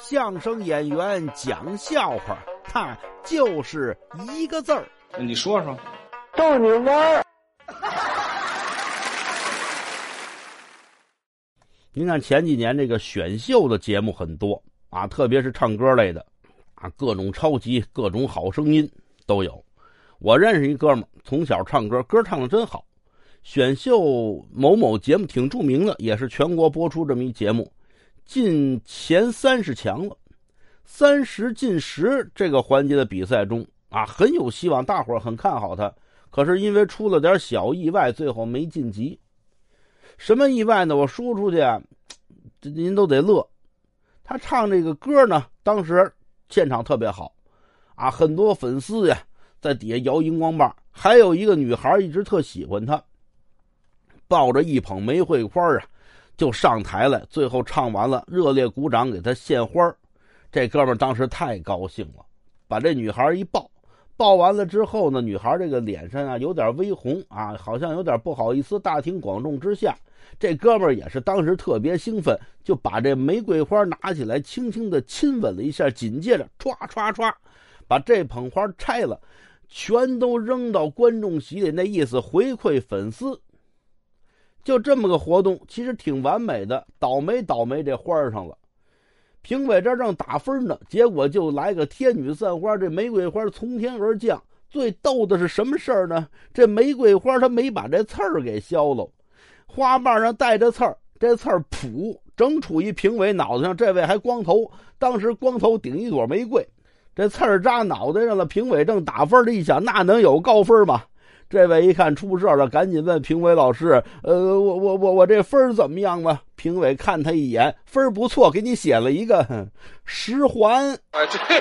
相声演员讲笑话，他就是一个字儿。你说说，逗你玩儿。您看前几年这个选秀的节目很多啊，特别是唱歌类的啊，各种超级、各种好声音都有。我认识一哥们儿，从小唱歌，歌唱的真好。选秀某某节目挺著名的，也是全国播出这么一节目，进前三十强了。三十进十这个环节的比赛中啊，很有希望，大伙儿很看好他。可是因为出了点小意外，最后没晋级。什么意外呢？我说出去啊，这您都得乐。他唱这个歌呢，当时现场特别好，啊，很多粉丝呀在底下摇荧光棒，还有一个女孩一直特喜欢他。抱着一捧玫瑰花啊，就上台来。最后唱完了，热烈鼓掌，给他献花。这哥们当时太高兴了，把这女孩一抱。抱完了之后呢，女孩这个脸上啊有点微红啊，好像有点不好意思。大庭广众之下，这哥们也是当时特别兴奋，就把这玫瑰花拿起来，轻轻的亲吻了一下。紧接着，唰唰唰，把这捧花拆了，全都扔到观众席里。那意思回馈粉丝。就这么个活动，其实挺完美的。倒霉倒霉这花上了，评委这正打分呢，结果就来个天女散花，这玫瑰花从天而降。最逗的是什么事儿呢？这玫瑰花它没把这刺儿给削了，花瓣上带着刺儿，这刺儿噗，正杵一评委脑袋上。这位还光头，当时光头顶一朵玫瑰，这刺儿扎脑袋上了。评委正打分的一想，那能有高分吗？这位一看出事了，赶紧问评委老师：“呃，我我我我这分怎么样吧？”评委看他一眼，分不错，给你写了一个十环。啊，这你